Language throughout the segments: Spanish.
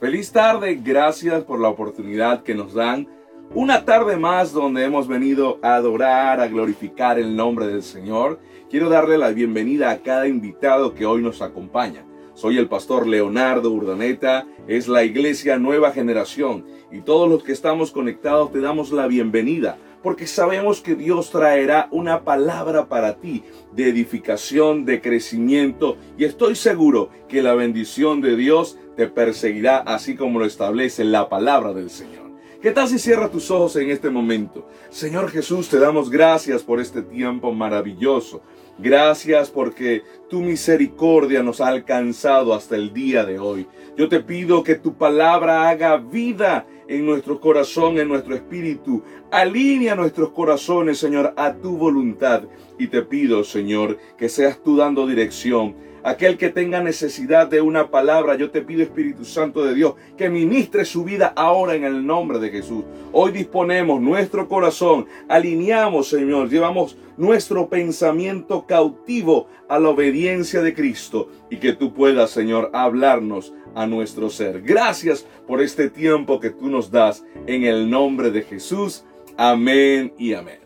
Feliz tarde, gracias por la oportunidad que nos dan. Una tarde más donde hemos venido a adorar, a glorificar el nombre del Señor. Quiero darle la bienvenida a cada invitado que hoy nos acompaña. Soy el pastor Leonardo Urdaneta, es la iglesia Nueva Generación y todos los que estamos conectados te damos la bienvenida porque sabemos que Dios traerá una palabra para ti de edificación, de crecimiento y estoy seguro que la bendición de Dios te perseguirá así como lo establece la palabra del Señor. ¿Qué tal si cierra tus ojos en este momento? Señor Jesús, te damos gracias por este tiempo maravilloso. Gracias porque tu misericordia nos ha alcanzado hasta el día de hoy. Yo te pido que tu palabra haga vida en nuestro corazón, en nuestro espíritu. Alinea nuestros corazones, Señor, a tu voluntad. Y te pido, Señor, que seas tú dando dirección Aquel que tenga necesidad de una palabra, yo te pido Espíritu Santo de Dios, que ministre su vida ahora en el nombre de Jesús. Hoy disponemos nuestro corazón, alineamos, Señor, llevamos nuestro pensamiento cautivo a la obediencia de Cristo y que tú puedas, Señor, hablarnos a nuestro ser. Gracias por este tiempo que tú nos das en el nombre de Jesús. Amén y amén.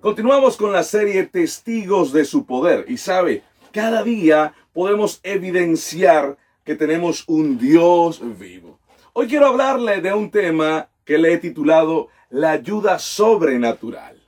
Continuamos con la serie Testigos de su poder y sabe, cada día podemos evidenciar que tenemos un Dios vivo. Hoy quiero hablarle de un tema que le he titulado La ayuda sobrenatural.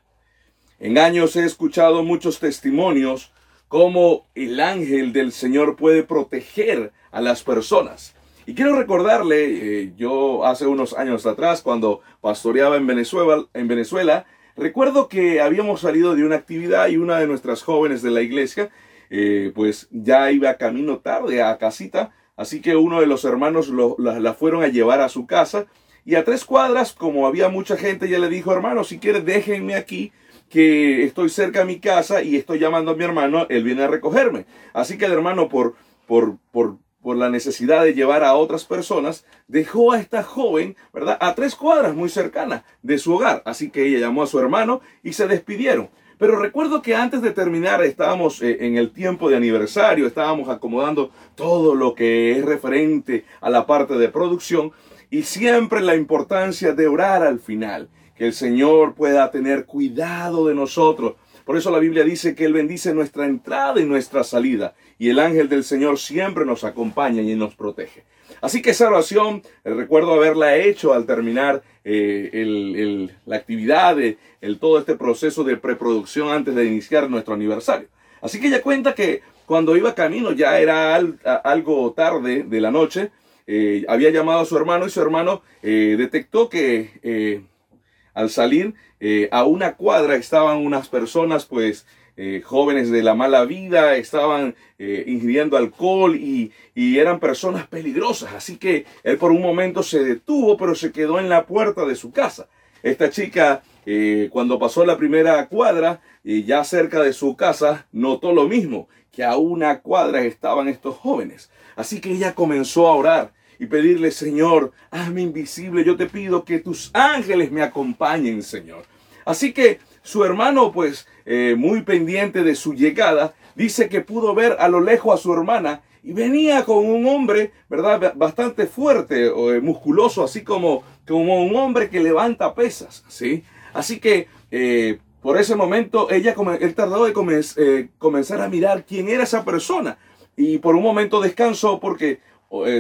En años he escuchado muchos testimonios cómo el ángel del Señor puede proteger a las personas. Y quiero recordarle, eh, yo hace unos años atrás, cuando pastoreaba en Venezuela, en Venezuela, recuerdo que habíamos salido de una actividad y una de nuestras jóvenes de la iglesia eh, pues ya iba camino tarde a casita, así que uno de los hermanos la, fueron a llevar a su casa y a tres cuadras, como había mucha gente, ya le dijo, hermano, si quieres déjenme aquí, que estoy cerca de mi casa y estoy llamando a mi hermano, él viene a recogerme. Así que el hermano, por, por, por, por la necesidad de llevar a otras personas, dejó a esta joven, ¿verdad? A tres cuadras muy cercanas de su hogar. Así que ella llamó a su hermano y se despidieron. Pero recuerdo que antes de terminar estábamos eh, en el tiempo de aniversario, estábamos acomodando todo lo que es referente a la parte de producción y siempre la importancia de orar al final, que el Señor pueda tener cuidado de nosotros. Por eso la Biblia dice que Él bendice nuestra entrada y nuestra salida y el ángel del Señor siempre nos acompaña y nos protege. Así que esa oración, eh, recuerdo haberla hecho al terminar eh, la actividad, el, todo este proceso de preproducción antes de iniciar nuestro aniversario. Así que ella cuenta que cuando iba camino, ya era algo tarde de la noche, eh, había llamado a su hermano y su hermano detectó que al salir a una cuadra estaban unas personas pues eh, jóvenes de la mala vida, estaban eh, ingiriendo alcohol y, eran personas peligrosas. Así que él por un momento se detuvo, pero se quedó en la puerta de su casa. Esta chica, eh, cuando pasó la primera cuadra, y ya cerca de su casa, notó lo mismo, que a una cuadra estaban estos jóvenes. Así que ella comenzó a orar y pedirle, Señor, hazme invisible, yo te pido que tus ángeles me acompañen, Señor. Así que su hermano, pues, eh, muy pendiente de su llegada, dice que pudo ver a lo lejos a su hermana y venía con un hombre, ¿verdad? Bastante fuerte, o eh, musculoso, así como, como un hombre que levanta pesas, ¿sí? Así que eh, por ese momento ella, él tardó de comenzar a mirar quién era esa persona y por un momento descansó porque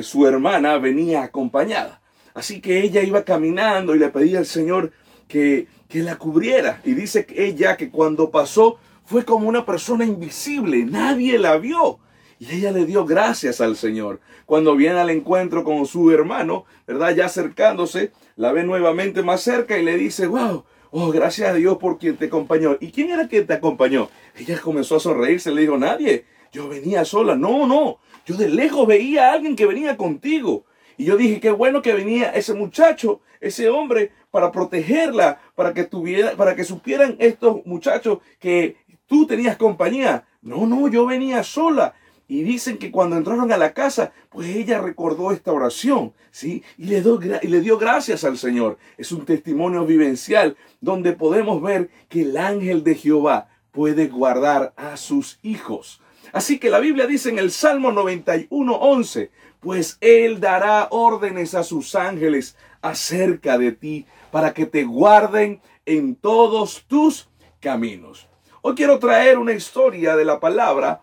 su hermana venía acompañada. Así que ella iba caminando y le pedía al Señor que que la cubriera. Y dice ella que cuando pasó fue como una persona invisible, nadie la vio. Y ella le dio gracias al Señor. Cuando viene al encuentro con su hermano, ¿verdad? Ya acercándose, la ve nuevamente más cerca y le dice, wow, oh, gracias a Dios por quien te acompañó. ¿Y quién era quien te acompañó? Ella comenzó a sonreírse, le dijo, nadie, yo venía sola. No, no, yo de lejos veía a alguien que venía contigo. Y yo dije, qué bueno que venía ese muchacho, ese hombre, para protegerla, para que tuviera, para que supieran estos muchachos que tú tenías compañía. No, no, yo venía sola. Y dicen que cuando entraron a la casa, pues ella recordó esta oración, ¿sí? Y le, dio, y le dio gracias al Señor. Es un testimonio vivencial donde podemos ver que el ángel de Jehová puede guardar a sus hijos. Así que la Biblia dice en el Salmo 91, 11, pues Él dará órdenes a sus ángeles acerca de ti para que te guarden en todos tus caminos. Hoy quiero traer una historia de la palabra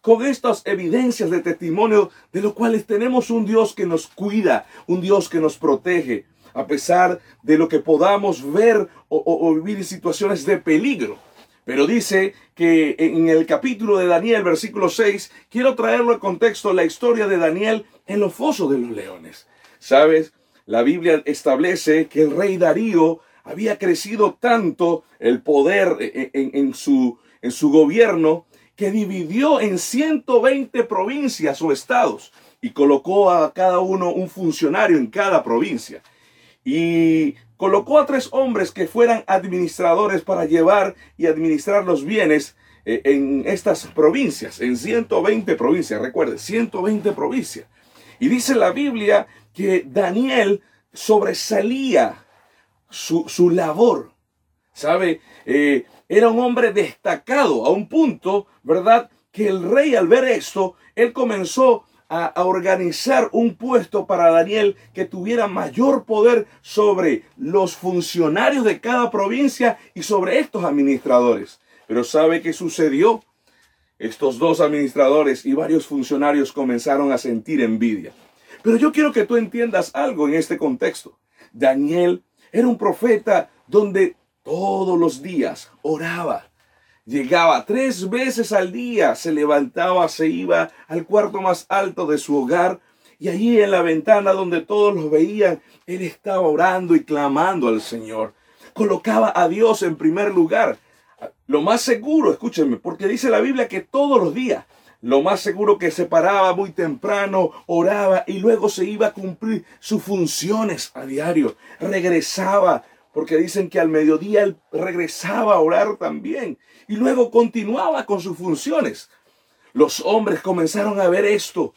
con estas evidencias de testimonio de los cuales tenemos un Dios que nos cuida, un Dios que nos protege, a pesar de lo que podamos ver o, vivir en situaciones de peligro. Pero dice que en el capítulo de Daniel, versículo 6, quiero traerlo al contexto la historia de Daniel en los fosos de los leones. ¿Sabes? La Biblia establece que el rey Darío había crecido tanto el poder en, su, en su gobierno que dividió en 120 provincias o estados y colocó a cada uno un funcionario en cada provincia. Y colocó a tres hombres que fueran administradores para llevar y administrar los bienes eh, en estas provincias, en 120 provincias, recuerde, 120 provincias. Y dice la Biblia que Daniel sobresalía su, labor, ¿sabe? Eh, era un hombre destacado a un punto, ¿verdad? Que el rey al ver esto, él comenzó a, organizar un puesto para Daniel que tuviera mayor poder sobre los funcionarios de cada provincia y sobre estos administradores. Pero ¿sabe qué sucedió? Estos dos administradores y varios funcionarios comenzaron a sentir envidia. Pero yo quiero que tú entiendas algo en este contexto. Daniel era un profeta donde todos los días oraba. Llegaba tres veces al día, se levantaba, se iba al cuarto más alto de su hogar y allí en la ventana donde todos lo veían, él estaba orando y clamando al Señor. Colocaba a Dios en primer lugar. Lo más seguro, escúchenme, porque dice la Biblia que todos los días lo más seguro que se paraba muy temprano, oraba y luego se iba a cumplir sus funciones a diario. Regresaba, porque dicen que al mediodía él regresaba a orar también y luego continuaba con sus funciones. Los hombres comenzaron a ver esto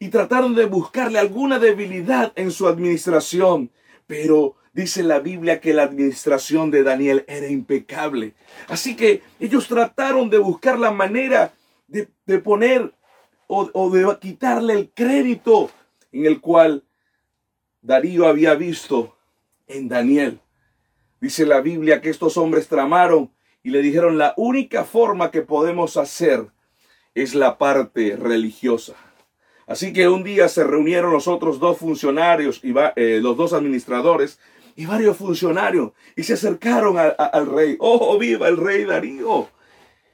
y trataron de buscarle alguna debilidad en su administración, pero dice la Biblia que la administración de Daniel era impecable. Así que ellos trataron de buscar la manera de, poner o, de quitarle el crédito en el cual Darío había visto en Daniel. Dice la Biblia que estos hombres tramaron y le dijeron la única forma que podemos hacer es la parte religiosa. Así que un día se reunieron los otros dos funcionarios y eh, los dos administradores y varios funcionarios y se acercaron al rey. Oh, viva el rey Darío.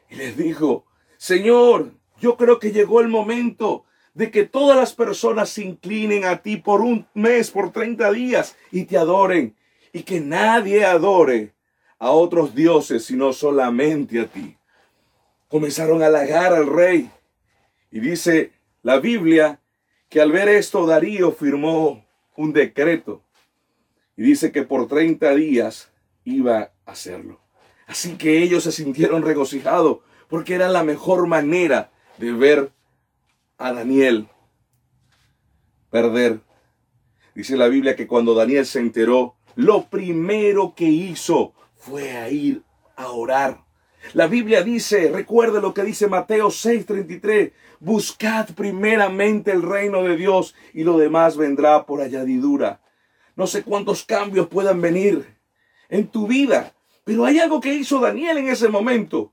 Y les dijo, Señor, yo creo que llegó el momento de que todas las personas se inclinen a ti por un mes, por 30 días y te adoren. Y que nadie adore a otros dioses, sino solamente a ti. Comenzaron a halagar al rey. Y dice la Biblia que al ver esto Darío firmó un decreto. Y dice que por 30 días iba a hacerlo. Así que ellos se sintieron regocijados porque era la mejor manera de ver a Daniel perder. Dice la Biblia que cuando Daniel se enteró, lo primero que hizo fue a ir a orar. La Biblia dice, recuerde lo que dice Mateo 6:33, buscad primeramente el reino de Dios y lo demás vendrá por añadidura. No sé cuántos cambios puedan venir en tu vida, pero hay algo que hizo Daniel en ese momento.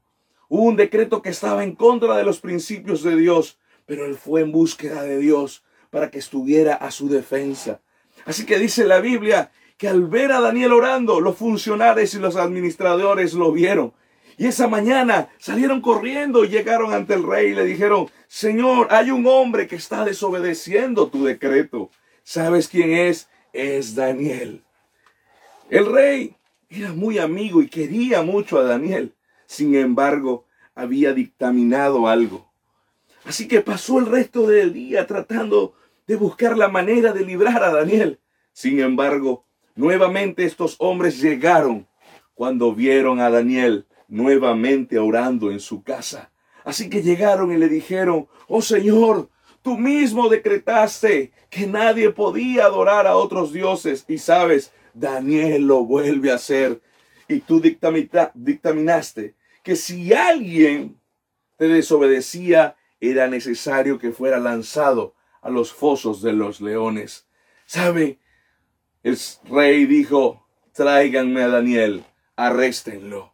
Un decreto que estaba en contra de los principios de Dios, pero él fue en búsqueda de Dios para que estuviera a su defensa. Así que dice la Biblia que al ver a Daniel orando, los funcionarios y los administradores lo vieron. Y esa mañana salieron corriendo y llegaron ante el rey y le dijeron, Señor, hay un hombre que está desobedeciendo tu decreto. ¿Sabes quién es? Es Daniel. El rey era muy amigo y quería mucho a Daniel. Sin embargo, había dictaminado algo. Así que pasó el resto del día tratando de buscar la manera de librar a Daniel. Sin embargo, nuevamente estos hombres llegaron cuando vieron a Daniel nuevamente orando en su casa. Así que llegaron y le dijeron, oh Señor, tú mismo decretaste que nadie podía adorar a otros dioses. Y sabes, Daniel lo vuelve a hacer. Y tú dictaminaste que si alguien te desobedecía, era necesario que fuera lanzado a los fosos de los leones. ¿Sabe? El rey dijo, tráiganme a Daniel, arréstenlo.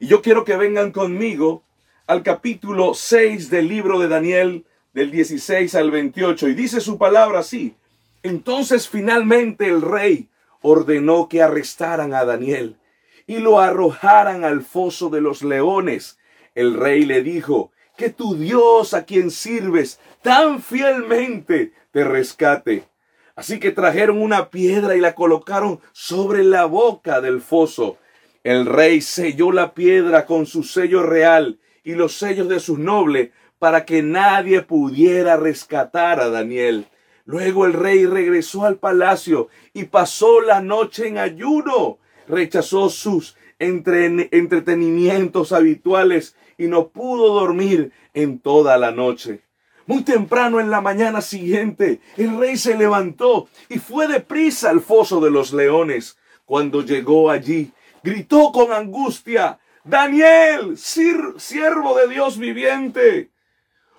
Y yo quiero que vengan conmigo al capítulo 6 del libro de Daniel, del 16 al 28, y dice su palabra así. Entonces finalmente el rey ordenó que arrestaran a Daniel y lo arrojaran al foso de los leones. El rey le dijo, que tu Dios a quien sirves tan fielmente te rescate. Así que trajeron una piedra y la colocaron sobre la boca del foso. El rey selló la piedra con su sello real y los sellos de sus nobles para que nadie pudiera rescatar a Daniel. Luego el rey regresó al palacio y pasó la noche en ayuno. Rechazó sus entretenimientos habituales y no pudo dormir en toda la noche. Muy temprano en la mañana siguiente, el rey se levantó y fue deprisa al foso de los leones. Cuando llegó allí, gritó con angustia, Daniel, siervo de Dios viviente,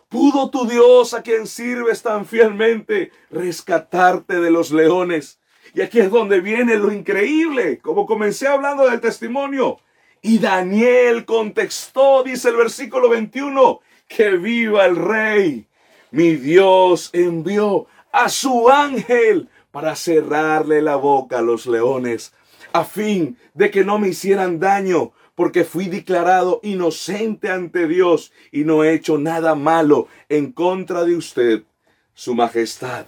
¿pudo tu Dios a quien sirves tan fielmente rescatarte de los leones? Y aquí es donde viene lo increíble, como comencé hablando del testimonio. Y Daniel contestó, dice el versículo 21, que viva el rey. Mi Dios envió a su ángel para cerrarle la boca a los leones, a fin de que no me hicieran daño, porque fui declarado inocente ante Dios y no he hecho nada malo en contra de usted, su majestad.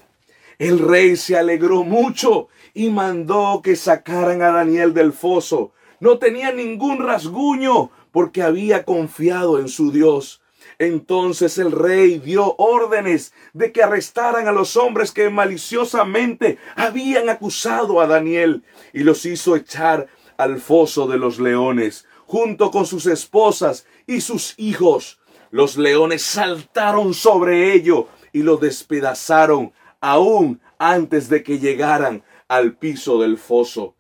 El rey se alegró mucho y mandó que sacaran a Daniel del foso. No tenía ningún rasguño porque había confiado en su Dios. Entonces el rey dio órdenes de que arrestaran a los hombres que maliciosamente habían acusado a Daniel y los hizo echar al foso de los leones, junto con sus esposas y sus hijos. Los leones saltaron sobre ellos y lo despedazaron aún antes de que llegaran al piso del foso.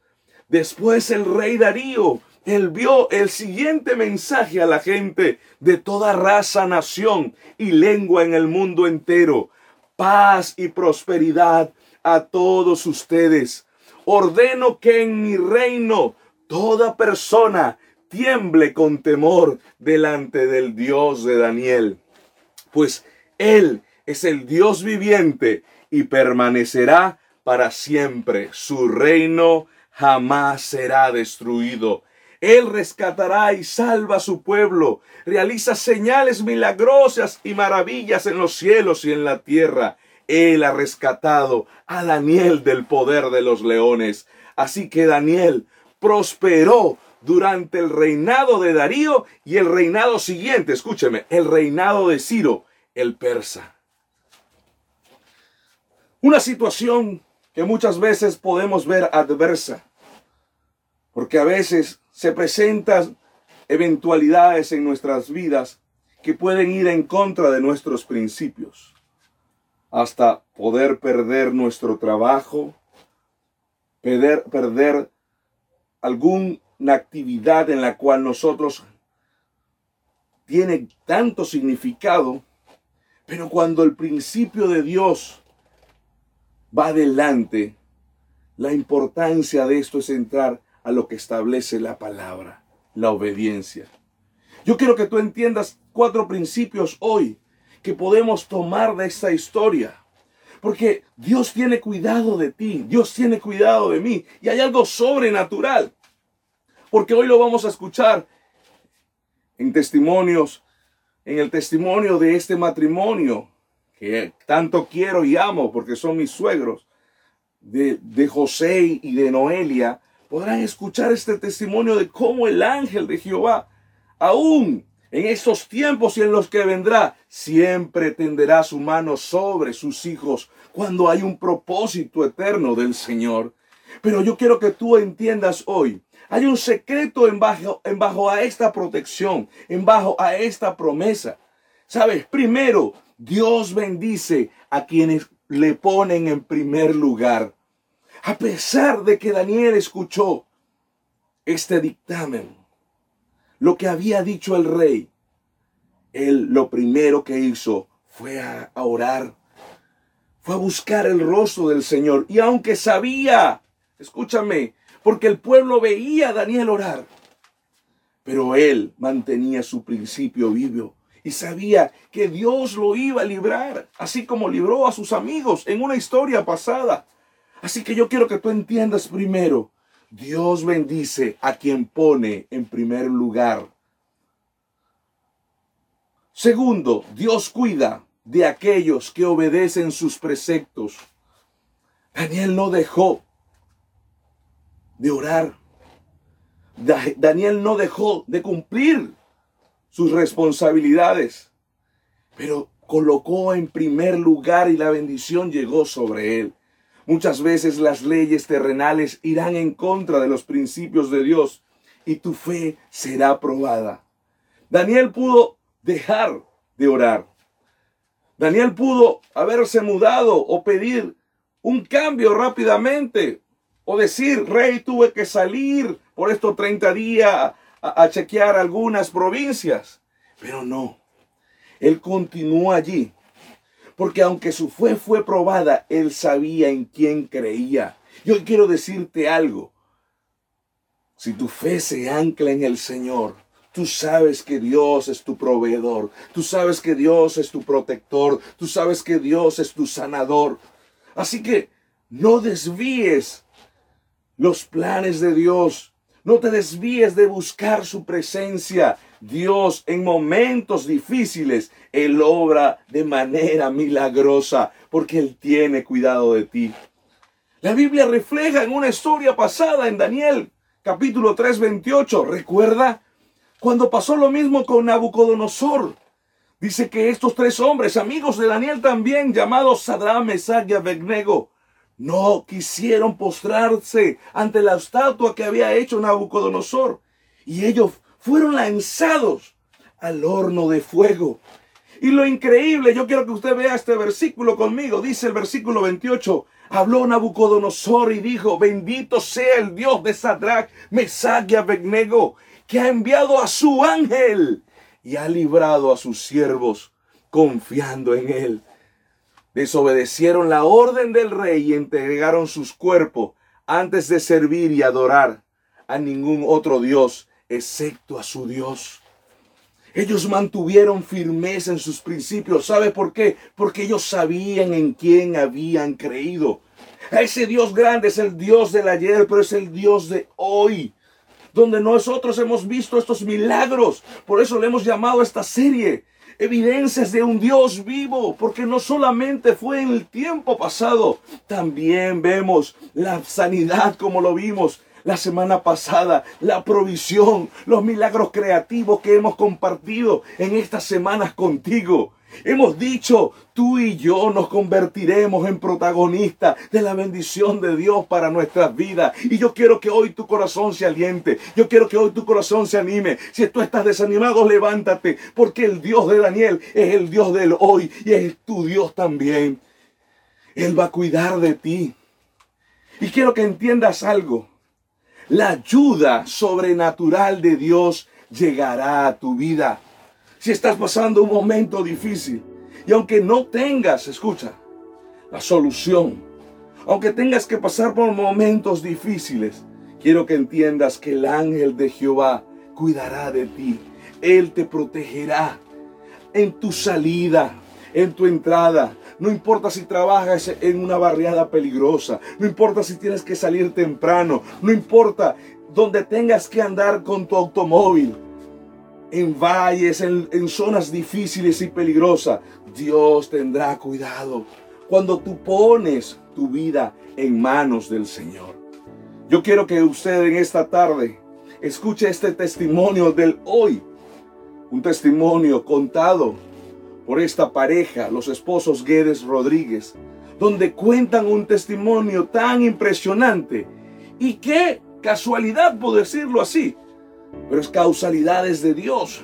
Después el rey Darío envió el siguiente mensaje a la gente de toda raza, nación y lengua en el mundo entero. Paz y prosperidad a todos ustedes. Ordeno que en mi reino toda persona tiemble con temor delante del Dios de Daniel, pues Él es el Dios viviente y permanecerá para siempre. Su reino jamás será destruido. Él rescatará y salva a su pueblo, realiza señales milagrosas y maravillas en los cielos y en la tierra. Él ha rescatado a Daniel del poder de los leones. Así que Daniel prosperó durante el reinado de Darío y el reinado siguiente, escúcheme, el reinado de Ciro, el persa. Una situación que muchas veces podemos ver adversa, porque a veces se presentan eventualidades en nuestras vidas que pueden ir en contra de nuestros principios, hasta poder perder nuestro trabajo, perder, perder alguna actividad en la cual nosotros tiene tanto significado, pero cuando el principio de Dios va adelante, la importancia de esto es entrar a lo que establece la palabra, la obediencia. Yo quiero que tú entiendas cuatro principios hoy que podemos tomar de esta historia. Porque Dios tiene cuidado de ti, Dios tiene cuidado de mí y hay algo sobrenatural. Porque hoy lo vamos a escuchar en testimonios, en el testimonio de este matrimonio que tanto quiero y amo porque son mis suegros, de, de José y de Noelia, podrán escuchar este testimonio de cómo el ángel de Jehová, aún en estos tiempos y en los que vendrá, siempre tenderá su mano sobre sus hijos cuando hay un propósito eterno del Señor. Pero yo quiero que tú entiendas hoy, hay un secreto en bajo, en bajo a esta protección, en bajo a esta promesa. Sabes, primero, Dios bendice a quienes le ponen en primer lugar. A pesar de que Daniel escuchó este dictamen, lo que había dicho el rey, él lo primero que hizo fue a, orar, fue a buscar el rostro del Señor. Y aunque sabía, escúchame, porque el pueblo veía a Daniel orar, pero él mantenía su principio vivo y sabía que Dios lo iba a librar, así como libró a sus amigos en una historia pasada. Así que yo quiero que tú entiendas primero, Dios bendice a quien pone en primer lugar. Segundo, Dios cuida de aquellos que obedecen sus preceptos. Daniel no dejó de orar. Daniel no dejó de cumplir sus responsabilidades, pero colocó en primer lugar y la bendición llegó sobre él. Muchas veces las leyes terrenales irán en contra de los principios de Dios y tu fe será probada. Daniel pudo dejar de orar. Daniel pudo haberse mudado o pedir un cambio rápidamente o decir, rey, tuve que salir por estos 30 días a, chequear algunas provincias. Pero no, él continuó allí. Porque aunque su fe fue probada, él sabía en quién creía. Yo quiero decirte algo. Si tu fe se ancla en el Señor, Tú sabes que Dios es tu proveedor. Tú sabes que Dios es tu protector. Tú sabes que Dios es tu sanador. Así que no desvíes los planes de Dios. No te desvíes de buscar su presencia. Dios en momentos difíciles, Él obra de manera milagrosa porque Él tiene cuidado de ti. La Biblia refleja en una historia pasada en Daniel capítulo 3, 28. Recuerda cuando pasó lo mismo con Nabucodonosor, dice que estos tres hombres, amigos de Daniel también, llamados Sadram, Mesach y Abednego, no quisieron postrarse ante la estatua que había hecho Nabucodonosor. Y ellos fueron lanzados al horno de fuego. Y lo increíble, yo quiero que usted vea este versículo conmigo. Dice el versículo 28. Habló Nabucodonosor y dijo, bendito sea el Dios de Sadrach, Mesach y Abednego, que ha enviado a su ángel y ha librado a sus siervos confiando en él. Desobedecieron la orden del rey y entregaron sus cuerpos antes de servir y adorar a ningún otro Dios excepto a su Dios. Ellos mantuvieron firmeza en sus principios. ¿Sabe por qué? Porque ellos sabían en quién habían creído. Ese Dios grande es el Dios del ayer, pero es el Dios de hoy donde nosotros hemos visto estos milagros. Por eso le hemos llamado a esta serie evidencias de un Dios vivo, porque no solamente fue en el tiempo pasado, también vemos la sanidad como lo vimos la semana pasada, la provisión, los milagros creativos que hemos compartido en estas semanas contigo. Hemos dicho, tú y yo nos convertiremos en protagonistas de la bendición de Dios para nuestras vidas. Y yo quiero que hoy tu corazón se aliente. Yo quiero que hoy tu corazón se anime. Si tú estás desanimado, levántate. Porque el Dios de Daniel es el Dios del hoy y es tu Dios también. Él va a cuidar de ti. Y quiero que entiendas algo. La ayuda sobrenatural de Dios llegará a tu vida si estás pasando un momento difícil y aunque no tengas, escucha, la solución, aunque tengas que pasar por momentos difíciles, quiero que entiendas que el ángel de Jehová cuidará de ti. Él te protegerá en tu salida, en tu entrada. No importa si trabajas en una barriada peligrosa, no importa si tienes que salir temprano, no importa donde tengas que andar con tu automóvil en valles, en, zonas difíciles y peligrosas, Dios tendrá cuidado cuando tú pones tu vida en manos del Señor. Yo quiero que usted en esta tarde escuche este testimonio del hoy. Un testimonio contado por esta pareja, los esposos Guedes Rodríguez, donde cuentan un testimonio tan impresionante. Y qué casualidad, por decirlo así, pero es causalidades de Dios,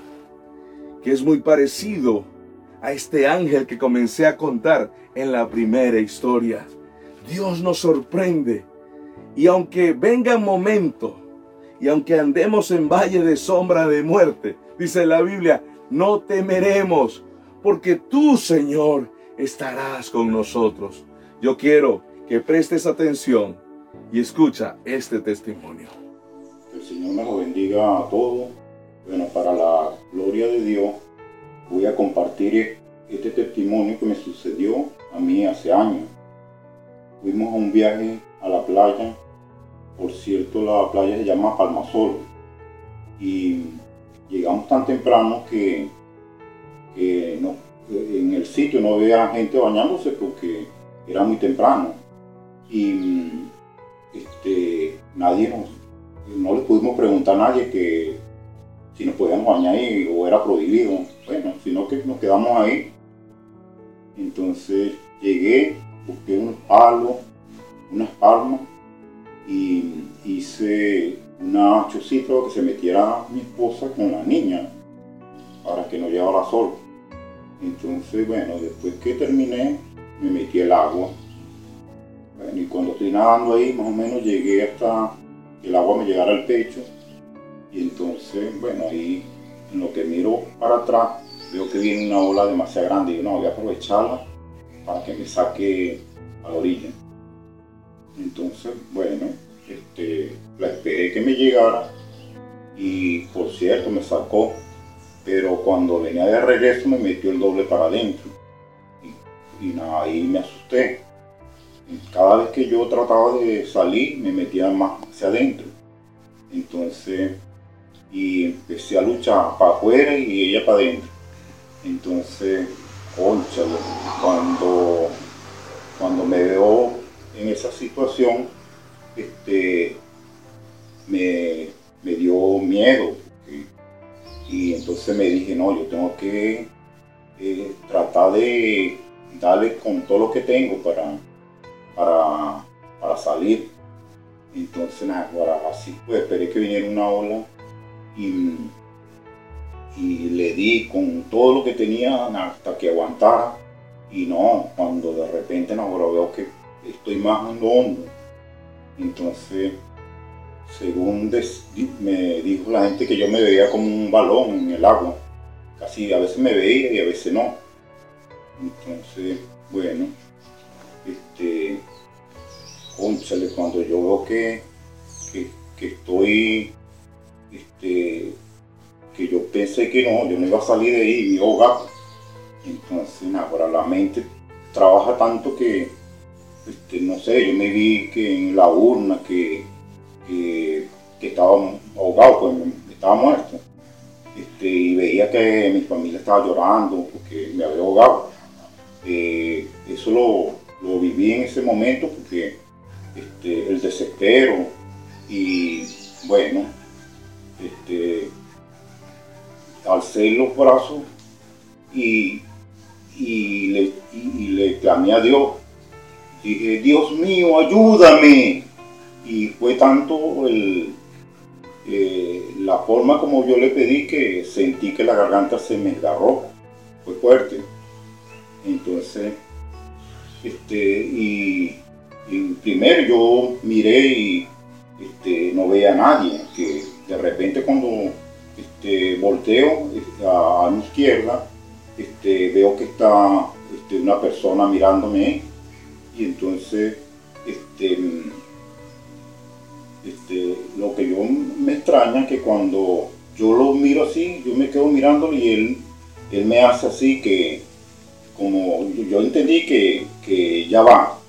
que es muy parecido a este ángel que comencé a contar en la primera historia. Dios nos sorprende y aunque venga momento y aunque andemos en valle de sombra de muerte, dice la Biblia, no temeremos, porque tú, Señor, estarás con nosotros. Yo quiero que prestes atención y escucha este testimonio. El Señor me lo bendiga a todos. Bueno, para la gloria de Dios, voy a compartir este testimonio que me sucedió a mí hace años. Fuimos a un viaje a la playa. Por cierto, la playa se llama Palmasol. Y llegamos tan temprano que, en el sitio no había gente bañándose porque era muy temprano. Y este, nadie nos, no le pudimos preguntar a nadie que si nos podíamos bañar o era prohibido. Bueno, sino que nos quedamos ahí. Entonces llegué, busqué unos palos, unas palmas y hice una chocita que se metiera mi esposa con la niña para que no llevara sol. Entonces, bueno, después que terminé, me metí el agua. Bueno, y cuando estoy nadando ahí, más o menos llegué hasta el agua me llegara al pecho. Y entonces, bueno, ahí en lo que miro para atrás, veo que viene una ola demasiado grande y yo no voy a aprovecharla para que me saque a la orilla. Entonces, bueno, este, la esperé que me llegara y por cierto me sacó, pero cuando venía de regreso me metió el doble para adentro y, nada, ahí me asusté. cada vez que yo trataba de salir me metía más hacia adentro. Entonces, y empecé a luchar para afuera y ella para adentro. Entonces, conchalo, cuando, cuando me veo en esa situación, este, me, dio miedo. Y, entonces me dije, no, yo tengo que eh, tratar de darle con todo lo que tengo para, para, salir. Entonces, nada, así pues esperé que viniera una ola y, le di con todo lo que tenía hasta que aguantara. Y no, cuando de repente no, veo que estoy más hondo entonces, según me dijo la gente que yo me veía como un balón en el agua. Casi a veces me veía y a veces no. Entonces, bueno, este, conchale, cuando yo veo que, que, estoy, este, que yo pensé que no, yo no iba a salir de ahí, mi gato. Entonces, ahora la mente trabaja tanto que este, no sé, yo me vi que en la urna que, estaba ahogado, pues estaba muerto. Este, y veía que mi familia estaba llorando porque me había ahogado. Eh, eso lo, viví en ese momento porque este, el desespero y bueno, este, alcé los brazos y, le, y le clamé a Dios dije, Dios mío, ayúdame. Y fue tanto el, eh, la forma como yo le pedí que sentí que la garganta se me agarró. Fue fuerte. Entonces, este, y, primero yo miré y este, no veía a nadie. Que de repente cuando este, volteo este, a, mi izquierda, veo que está una persona mirándome y entonces, lo que yo me extraña que cuando yo lo miro así, yo me quedo mirándolo y él, él me hace así que, como yo entendí que, ya va.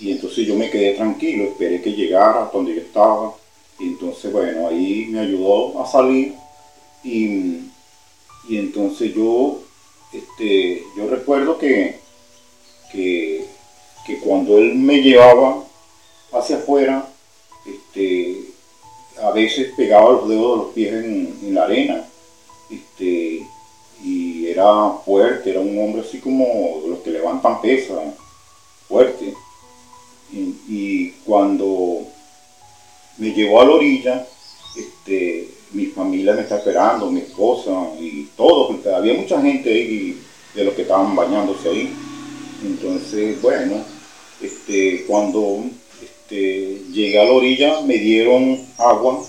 Y entonces yo me quedé tranquilo, esperé que llegara donde yo estaba. Y entonces, bueno, ahí me ayudó a salir. Y, y entonces yo, este, yo recuerdo que que, cuando él me llevaba hacia afuera, este, a veces pegaba los dedos de los pies en, la arena. Este, y era fuerte, era un hombre así como los que levantan pesas, fuerte. Y, cuando me llevó a la orilla, este, mi familia me está esperando, mi esposa y todo, porque había mucha gente ahí de los que estaban bañándose ahí. Entonces, bueno, este, cuando este, llegué a la orilla me dieron agua,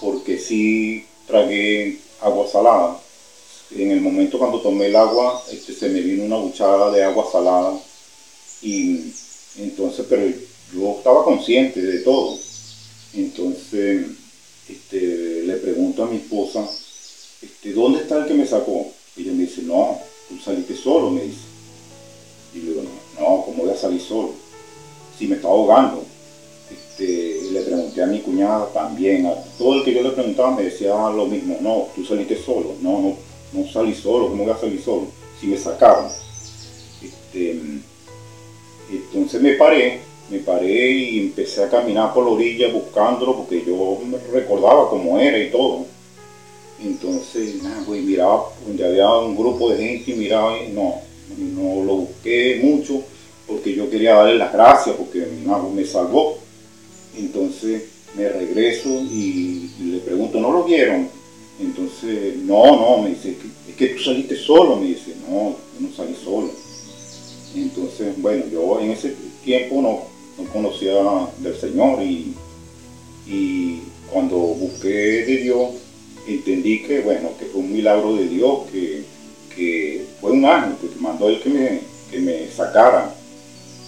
porque sí tragué agua salada. En el momento cuando tomé el agua, este, se me vino una buchada de agua salada. Y entonces, pero yo estaba consciente de todo. Entonces, este, le pregunto a mi esposa, este, ¿dónde está el que me sacó? Y ella me dice, no, tú saliste solo, me dice. Y yo digo, no, ¿cómo voy a salir solo? Si me estaba ahogando. Este, le pregunté a mi cuñada también, a todo el que yo le preguntaba me decía lo mismo, no, tú saliste solo, no, no, no salí solo, ¿cómo voy a salir solo? Si me sacaron. Este, entonces me paré, me paré y empecé a caminar por la orilla buscándolo porque yo me recordaba cómo era y todo. Entonces, nada, pues miraba donde había un grupo de gente y miraba y no, no lo busqué mucho porque yo quería darle las gracias porque me salvó. Entonces me regreso y, le pregunto, ¿no lo vieron? Entonces, no, no, me dice, es que tú saliste solo, me dice, no, yo no salí solo. Entonces, bueno, yo en ese tiempo no, conocía del Señor y, y cuando busqué de Dios, entendí que, bueno, que fue un milagro de Dios, que, fue un ángel que mandó él que me, que me sacara.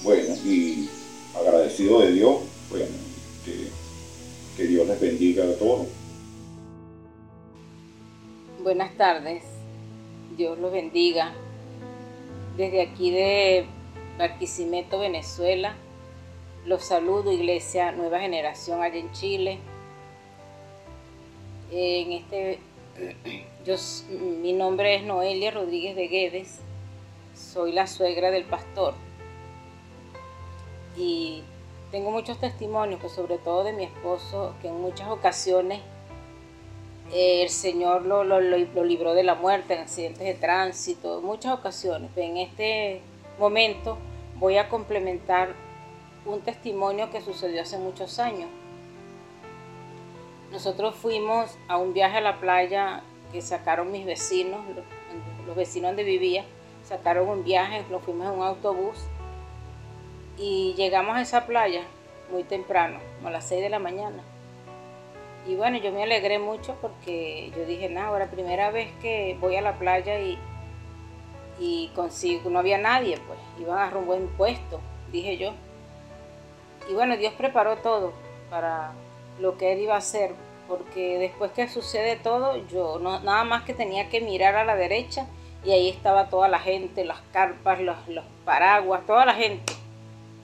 Bueno, y agradecido de Dios, bueno, que, que Dios les bendiga a todos. Buenas tardes, Dios los bendiga. Desde aquí de Barquisimeto, Venezuela, los saludo, Iglesia Nueva Generación allá en Chile. En este, yo, mi nombre es Noelia Rodríguez de Guedes, soy la suegra del pastor. Y tengo muchos testimonios, pues sobre todo de mi esposo, que en muchas ocasiones el Señor lo, lo, lo, libró de la muerte en accidentes de tránsito, en muchas ocasiones. En este momento voy a complementar un testimonio que sucedió hace muchos años. Nosotros fuimos a un viaje a la playa que sacaron mis vecinos, los, vecinos donde vivía, sacaron un viaje, lo fuimos en un autobús y llegamos a esa playa muy temprano, a las 6 de la mañana. Y bueno, yo me alegré mucho porque yo dije, nada, ahora primera vez que voy a la playa y, y consigo, no había nadie, pues iban a un buen puesto, dije yo. Y bueno, Dios preparó todo para lo que él iba a hacer, porque después que sucede todo, yo no, nada más que tenía que mirar a la derecha y ahí estaba toda la gente, las carpas, los, los paraguas, toda la gente.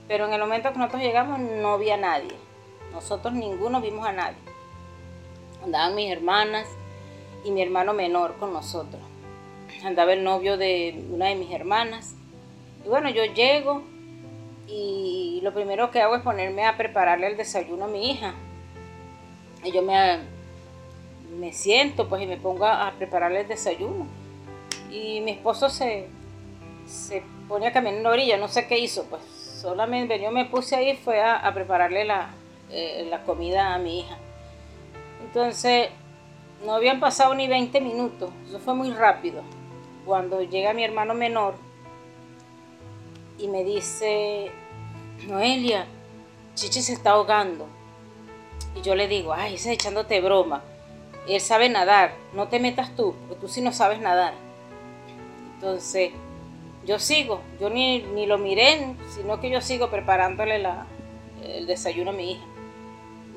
Pero en el momento que nosotros llegamos no había nadie. Nosotros ninguno vimos a nadie. Andaban mis hermanas y mi hermano menor con nosotros. Andaba el novio de una de mis hermanas. Y bueno, yo llego y lo primero que hago es ponerme a prepararle el desayuno a mi hija y yo me, me siento pues y me pongo a, prepararle el desayuno. Y mi esposo se, se pone a caminar en la orilla, no sé qué hizo, pues solamente yo me puse ahí fue a, prepararle la, eh, la comida a mi hija. Entonces, no habían pasado ni 20 minutos, eso fue muy rápido. Cuando llega mi hermano menor y me dice, Noelia, Chichi se está ahogando. Y yo le digo, ay, ese echándote broma. Él sabe nadar, no te metas tú, porque tú sí no sabes nadar. Entonces, yo sigo, yo ni, ni lo miré, sino que yo sigo preparándole el desayuno a mi hija.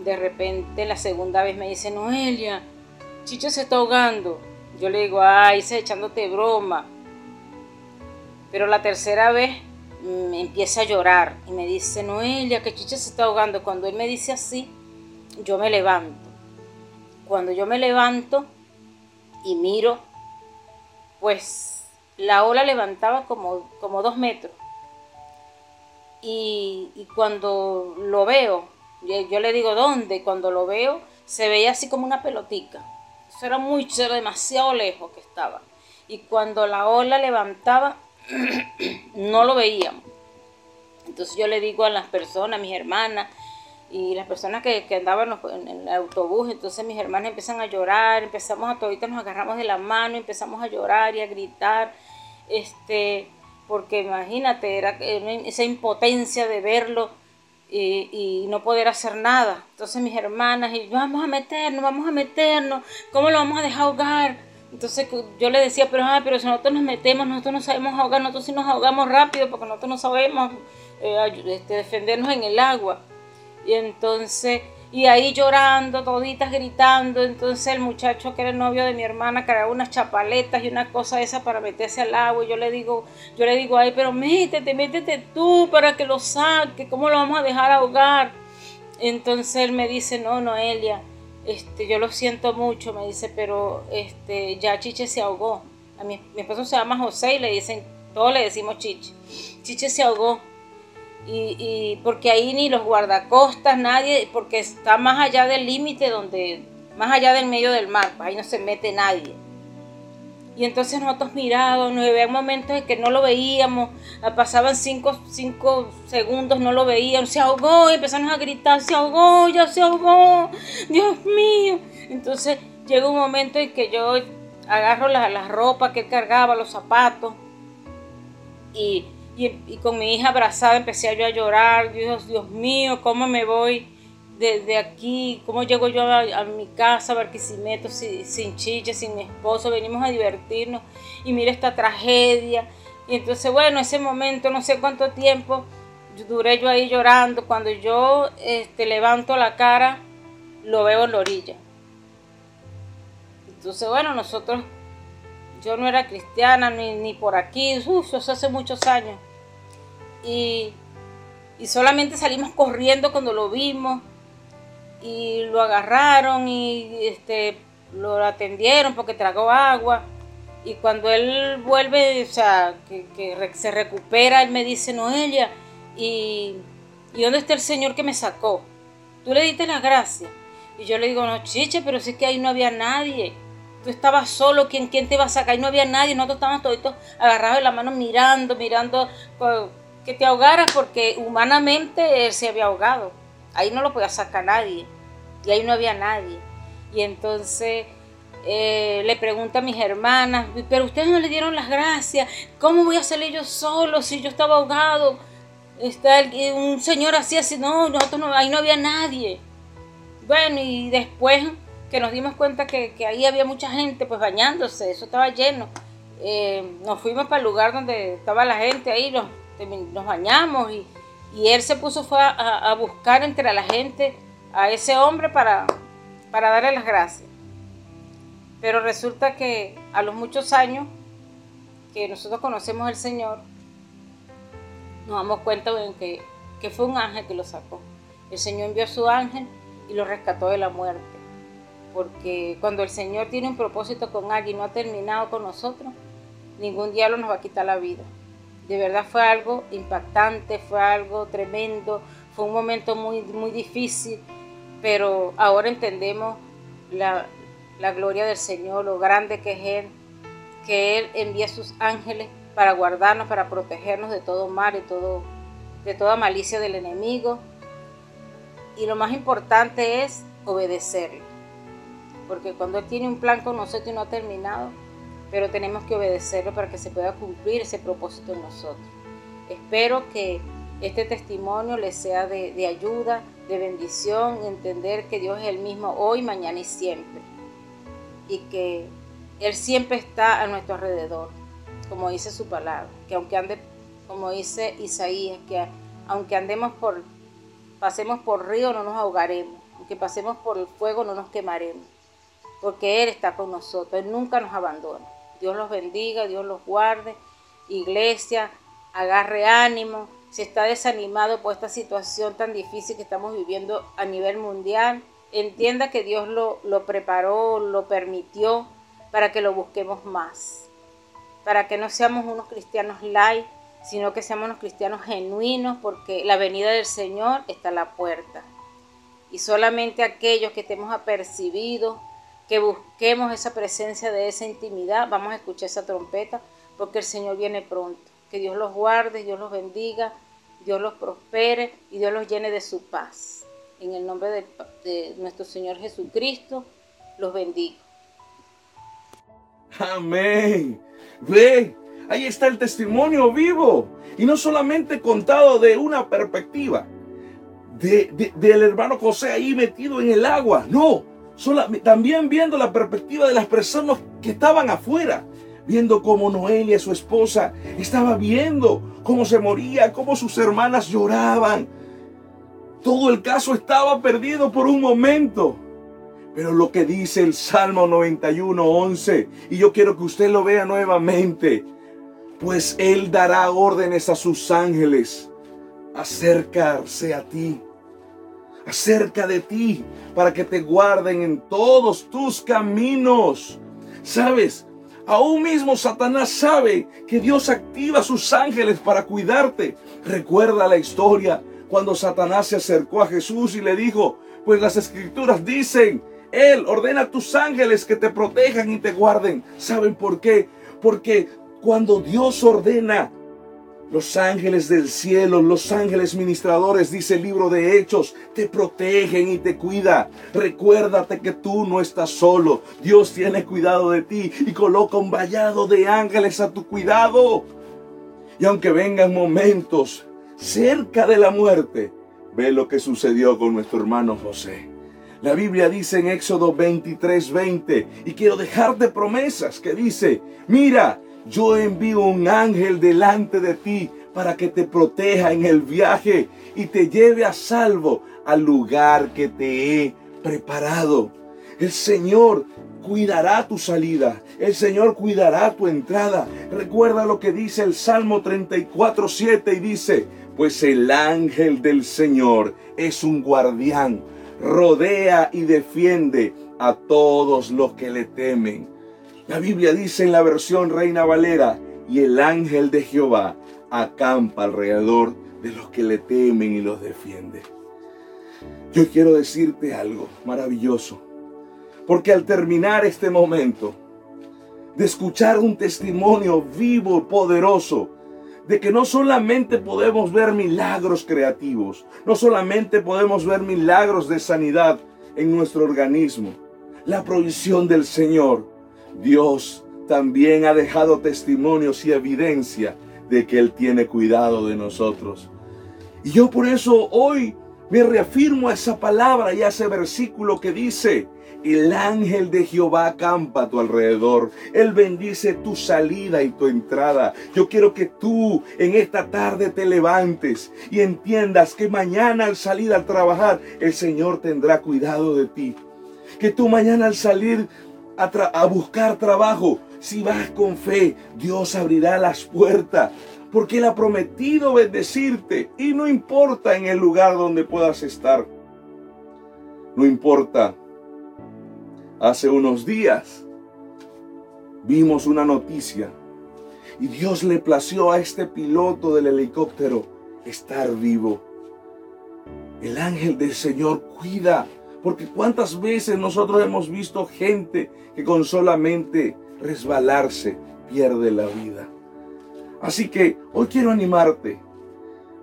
De repente, la segunda vez me dice, Noelia, Chicho se está ahogando. Yo le digo, ay, ese echándote broma. Pero la tercera vez me mm, empieza a llorar y me dice, Noelia, que Chicho se está ahogando. Cuando él me dice así, yo me levanto. Cuando yo me levanto y miro, pues la ola levantaba como, como dos metros. Y, cuando lo veo, yo, le digo dónde, cuando lo veo, se veía así como una pelotica. Eso era muy, era demasiado lejos que estaba. Y cuando la ola levantaba, no lo veíamos. Entonces yo le digo a las personas, a mis hermanas, y las personas que, que andaban en, el autobús, entonces mis hermanas empiezan a llorar, empezamos a todita nos agarramos de la mano, empezamos a llorar y a gritar, este, porque imagínate, era esa impotencia de verlo y, no poder hacer nada. Entonces mis hermanas, y vamos a meternos, vamos a meternos, ¿cómo lo vamos a dejar ahogar? Entonces yo le decía, pero, ah, pero si nosotros nos metemos, nosotros no sabemos ahogar, nosotros sí nos ahogamos rápido porque nosotros no sabemos eh, este, defendernos en el agua. Y entonces y ahí llorando, toditas gritando. Entonces el muchacho que era el novio de mi hermana cargaba unas chapaletas y una cosa esa para meterse al agua. Y yo le digo, yo le digo, ay, pero métete, métete tú para que lo saque. ¿Cómo lo vamos a dejar ahogar? Entonces él me dice, no, Noelia, este, yo lo siento mucho, me dice, pero este, ya Chiche se ahogó. A mi, mi esposo se llama José y le dicen, todos le decimos Chiche. Chiche se ahogó y, porque ahí ni los guardacostas, nadie, porque está más allá del límite donde, más allá del medio del mar, ahí no se mete nadie. Y entonces nosotros mirados, nos había momentos en que no lo veíamos, pasaban cinco, cinco segundos, no lo veíamos, se ahogó, y empezamos a gritar, se ahogó, ya se ahogó, Dios mío. Entonces llega un momento en que yo agarro la, la ropa que él cargaba, los zapatos, y y, con mi hija abrazada empecé yo a llorar, Dios, Dios mío, ¿cómo me voy de, aquí? ¿Cómo llego yo a, mi casa, a Barquisimeto, sin, sin chiche, sin mi esposo? Venimos a divertirnos y mira esta tragedia. Y entonces, bueno, ese momento, no sé cuánto tiempo, duré yo ahí llorando. Cuando yo este, levanto la cara, lo veo en la orilla. Entonces, bueno, nosotros yo no era cristiana ni, por aquí, uf, eso hace muchos años. Y, solamente salimos corriendo cuando lo vimos y lo agarraron y este, lo atendieron porque tragó agua. Y cuando él vuelve, o sea, que, se recupera, él me dice, Noelia, ¿y, ¿y dónde está el Señor que me sacó? Tú le diste la gracia. Y yo le digo, no, chiche, pero si es que ahí no había nadie tú estabas solo, ¿quién, quién te iba a sacar? Y no había nadie, nosotros estábamos todos agarrados de la mano mirando, mirando que te ahogaras porque humanamente él se había ahogado. Ahí no lo podía sacar nadie y ahí no había nadie. Y entonces eh, le pregunta a mis hermanas, pero ustedes no le dieron las gracias, ¿cómo voy a salir yo solo si yo estaba ahogado? Está un señor así, así, no, nosotros no, ahí no había nadie. Bueno, y después que nos dimos cuenta que, ahí había mucha gente pues bañándose, eso estaba lleno. Eh, nos fuimos para el lugar donde estaba la gente ahí, nos, nos bañamos y, él se puso fue a, buscar entre la gente a ese hombre para, para darle las gracias. Pero resulta que a los muchos años que nosotros conocemos al Señor, nos damos cuenta que, que fue un ángel que lo sacó. El Señor envió a su ángel y lo rescató de la muerte porque cuando el Señor tiene un propósito con alguien y no ha terminado con nosotros, ningún diablo nos va a quitar la vida. De verdad fue algo impactante, fue algo tremendo, fue un momento muy, muy difícil, pero ahora entendemos la, gloria del Señor, lo grande que es Él, que Él envía sus ángeles para guardarnos, para protegernos de todo mal y todo, de toda malicia del enemigo. Y lo más importante es obedecerlo porque cuando Él tiene un plan con nosotros y no ha terminado, pero tenemos que obedecerlo para que se pueda cumplir ese propósito en nosotros. Espero que este testimonio les sea de, ayuda, de bendición, entender que Dios es el mismo hoy, mañana y siempre. Y que Él siempre está a nuestro alrededor, como dice su palabra, que aunque ande, como dice Isaías, que aunque andemos por, pasemos por río no nos ahogaremos, aunque pasemos por el fuego no nos quemaremos porque Él está con nosotros, Él nunca nos abandona. Dios los bendiga, Dios los guarde. Iglesia, agarre ánimo. Si está desanimado por esta situación tan difícil que estamos viviendo a nivel mundial, entienda que Dios lo, lo preparó, lo permitió para que lo busquemos más. Para que no seamos unos cristianos light, sino que seamos unos cristianos genuinos, porque la venida del Señor está a la puerta. Y solamente aquellos que estemos apercibidos que busquemos esa presencia de esa intimidad, vamos a escuchar esa trompeta, porque el Señor viene pronto. Que Dios los guarde, Dios los bendiga, Dios los prospere y Dios los llene de su paz. En el nombre de, nuestro Señor Jesucristo, los bendigo. Amén. Ve, ahí está el testimonio vivo y no solamente contado de una perspectiva, del hermano José ahí metido en el agua. No, también viendo la perspectiva de las personas que estaban afuera, viendo cómo Noelia, su esposa, estaba viendo cómo se moría, cómo sus hermanas lloraban. Todo el caso estaba perdido por un momento. Pero lo que dice el Salmo 91, 11, y yo quiero que usted lo vea nuevamente, pues Él dará órdenes a sus ángeles acercarse a ti, acerca de ti, para que te guarden en todos tus caminos. ¿Sabes? Aún mismo Satanás sabe que Dios activa a sus ángeles para cuidarte. Recuerda la historia cuando Satanás se acercó a Jesús y le dijo, pues las escrituras dicen, Él ordena a tus ángeles que te protejan y te guarden. ¿Saben por qué? Porque cuando Dios ordena los ángeles del cielo, los ángeles ministradores, dice el libro de Hechos, te protegen y te cuida. Recuérdate que tú no estás solo. Dios tiene cuidado de ti y coloca un vallado de ángeles a tu cuidado. Y aunque vengan momentos cerca de la muerte, ve lo que sucedió con nuestro hermano José. La Biblia dice en Éxodo 23, 20, y quiero dejarte promesas que dice, mira, yo envío un ángel delante de ti para que te proteja en el viaje y te lleve a salvo al lugar que te he preparado. El Señor cuidará tu salida. El Señor cuidará tu entrada. Recuerda lo que dice el Salmo 34, 7 y dice, pues el ángel del Señor es un guardián, rodea y defiende a todos los que le temen. La Biblia dice en la versión Reina Valera, y el ángel de Jehová acampa alrededor de los que le temen y los defiende. Yo quiero decirte algo maravilloso, porque al terminar este momento de escuchar un testimonio vivo, poderoso, de que no solamente podemos ver milagros creativos, no solamente podemos ver milagros de sanidad en nuestro organismo, la provisión del Señor, Dios también ha dejado testimonios y evidencia de que Él tiene cuidado de nosotros. Y yo por eso hoy me reafirmo a esa palabra y a ese versículo que dice, el ángel de Jehová acampa a tu alrededor. Él bendice tu salida y tu entrada. Yo quiero que tú en esta tarde te levantes y entiendas que mañana al salir a trabajar, el Señor tendrá cuidado de ti. Que tú mañana al salir a, buscar trabajo, si vas con fe, Dios abrirá las puertas. Porque Él ha prometido bendecirte. Y no importa en el lugar donde puedas estar. No importa. Hace unos días vimos una noticia. Y Dios le plació a este piloto del helicóptero estar vivo. El ángel del Señor cuida porque cuántas veces nosotros hemos visto gente que con solamente resbalarse pierde la vida. Así que hoy quiero animarte.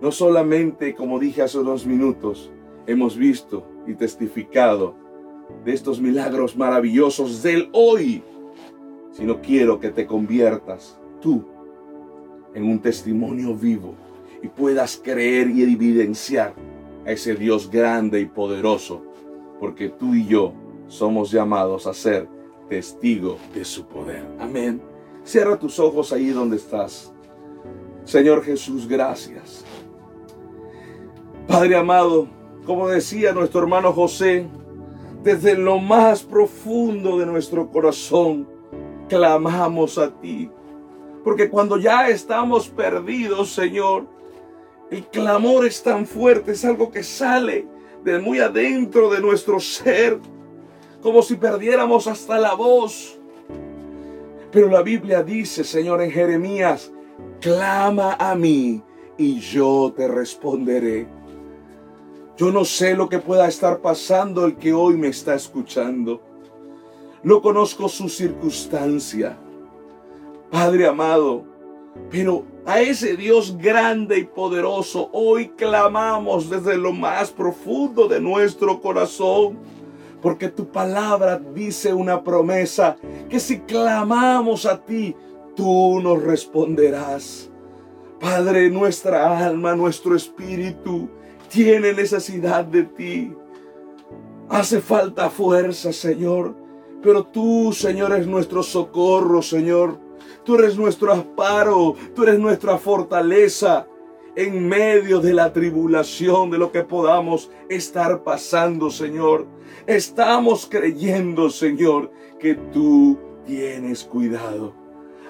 No solamente, como dije hace unos minutos, hemos visto y testificado de estos milagros maravillosos del hoy, sino quiero que te conviertas tú en un testimonio vivo y puedas creer y evidenciar a ese Dios grande y poderoso porque tú y yo somos llamados a ser testigos de su poder. Amén. Cierra tus ojos ahí donde estás. Señor Jesús, gracias. Padre amado, como decía nuestro hermano José, desde lo más profundo de nuestro corazón, clamamos a ti. Porque cuando ya estamos perdidos, Señor, el clamor es tan fuerte, es algo que sale de muy adentro de nuestro ser, como si perdiéramos hasta la voz. Pero la Biblia dice, Señor, en Jeremías, clama a mí y yo te responderé. Yo no sé lo que pueda estar pasando el que hoy me está escuchando. No conozco su circunstancia. Padre amado, pero a ese Dios grande y poderoso hoy clamamos desde lo más profundo de nuestro corazón. Porque tu palabra dice una promesa que si clamamos a ti, tú nos responderás. Padre, nuestra alma, nuestro espíritu tiene necesidad de ti. Hace falta fuerza, Señor. Pero tú, Señor, eres nuestro socorro, Señor. Tú eres nuestro amparo, tú eres nuestra fortaleza en medio de la tribulación, de lo que podamos estar pasando, Señor. Estamos creyendo, Señor, que tú tienes cuidado.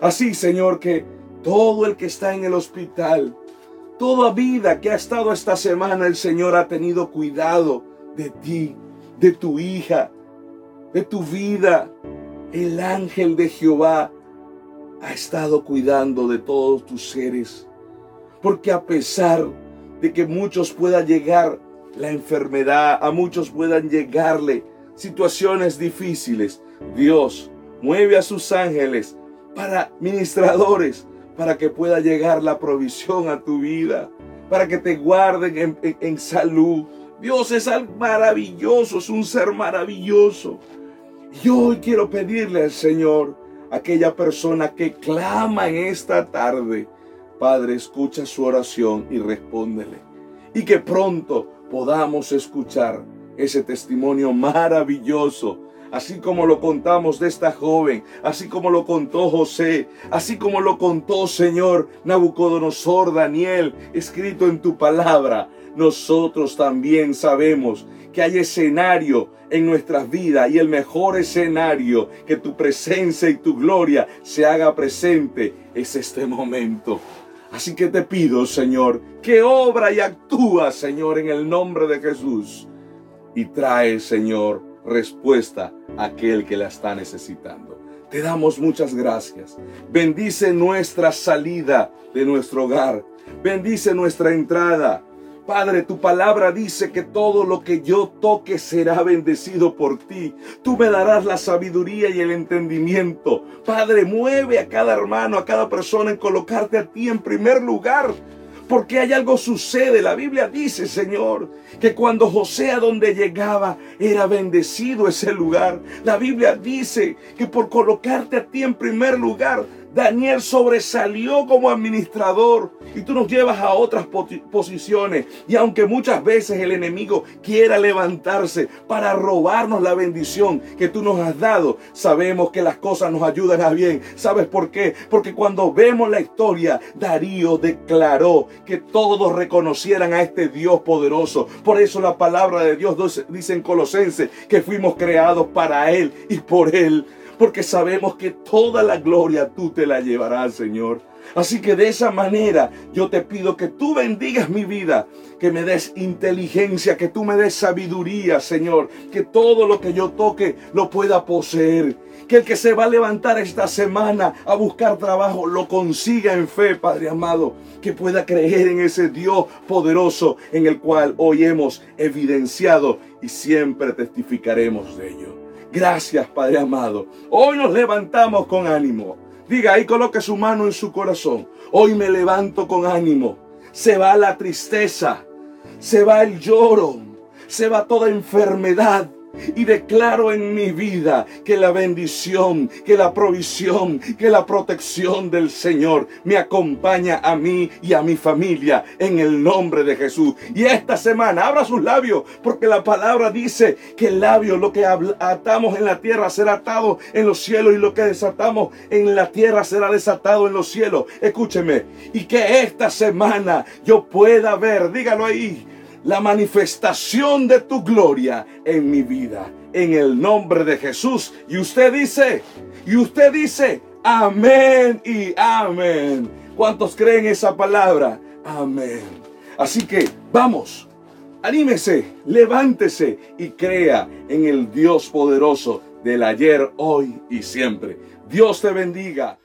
Así, Señor, que todo el que está en el hospital, toda vida que ha estado esta semana, el Señor ha tenido cuidado de ti, de tu hija, de tu vida. El ángel de Jehová ha estado cuidando de todos tus seres. Porque a pesar de que muchos puedan llegar la enfermedad, a muchos puedan llegarle situaciones difíciles, Dios mueve a sus ángeles para ministradores, para que pueda llegar la provisión a tu vida, para que te guarden en, salud. Dios es algo maravilloso, es un ser maravilloso. Y hoy quiero pedirle al Señor, aquella persona que clama en esta tarde, Padre, escucha su oración y respóndele. Y que pronto podamos escuchar ese testimonio maravilloso, así como lo contamos de esta joven, así como lo contó José, así como lo contó Señor Nabucodonosor, Daniel, escrito en tu palabra. Nosotros también sabemos que hay escenario en nuestras vidas y el mejor escenario que tu presencia y tu gloria se haga presente es este momento. Así que te pido, Señor, que obra y actúa, Señor, en el nombre de Jesús. Y trae, Señor, respuesta a aquel que la está necesitando. Te damos muchas gracias. Bendice nuestra salida de nuestro hogar. Bendice nuestra entrada. Padre, tu palabra dice que todo lo que yo toque será bendecido por ti. Tú me darás la sabiduría y el entendimiento. Padre, mueve a cada hermano, a cada persona en colocarte a ti en primer lugar. Porque hay algo sucede. La Biblia dice, Señor, que cuando José a donde llegaba era bendecido ese lugar. La Biblia dice que por colocarte a ti en primer lugar, Daniel sobresalió como administrador y tú nos llevas a otras posiciones. Y aunque muchas veces el enemigo quiera levantarse para robarnos la bendición que tú nos has dado, sabemos que las cosas nos ayudan a bien. ¿Sabes por qué? Porque cuando vemos la historia, Darío declaró que todos reconocieran a este Dios poderoso. Por eso la palabra de Dios dice en Colosenses que fuimos creados para Él y por Él porque sabemos que toda la gloria tú te la llevarás, Señor. Así que de esa manera yo te pido que tú bendigas mi vida, que me des inteligencia, que tú me des sabiduría, Señor, que todo lo que yo toque lo pueda poseer. Que el que se va a levantar esta semana a buscar trabajo lo consiga en fe, Padre amado. Que pueda creer en ese Dios poderoso en el cual hoy hemos evidenciado y siempre testificaremos de ello. Gracias, Padre amado. Hoy nos levantamos con ánimo. Diga ahí, coloque su mano en su corazón. Hoy me levanto con ánimo. Se va la tristeza, se va el lloro, se va toda enfermedad, y declaro en mi vida que la bendición, que la provisión, que la protección del Señor me acompaña a mí y a mi familia en el nombre de Jesús. Y esta semana abra sus labios porque la palabra dice que el labio, lo que atamos en la tierra será atado en los cielos y lo que desatamos en la tierra será desatado en los cielos. Escúcheme. Y que esta semana yo pueda ver, dígalo ahí, la manifestación de tu gloria en mi vida. En el nombre de Jesús. Y usted dice, y usted dice, amén y amén. ¿Cuántos creen esa palabra? Amén. Así que vamos, anímese, levántese y crea en el Dios poderoso del ayer, hoy y siempre. Dios te bendiga.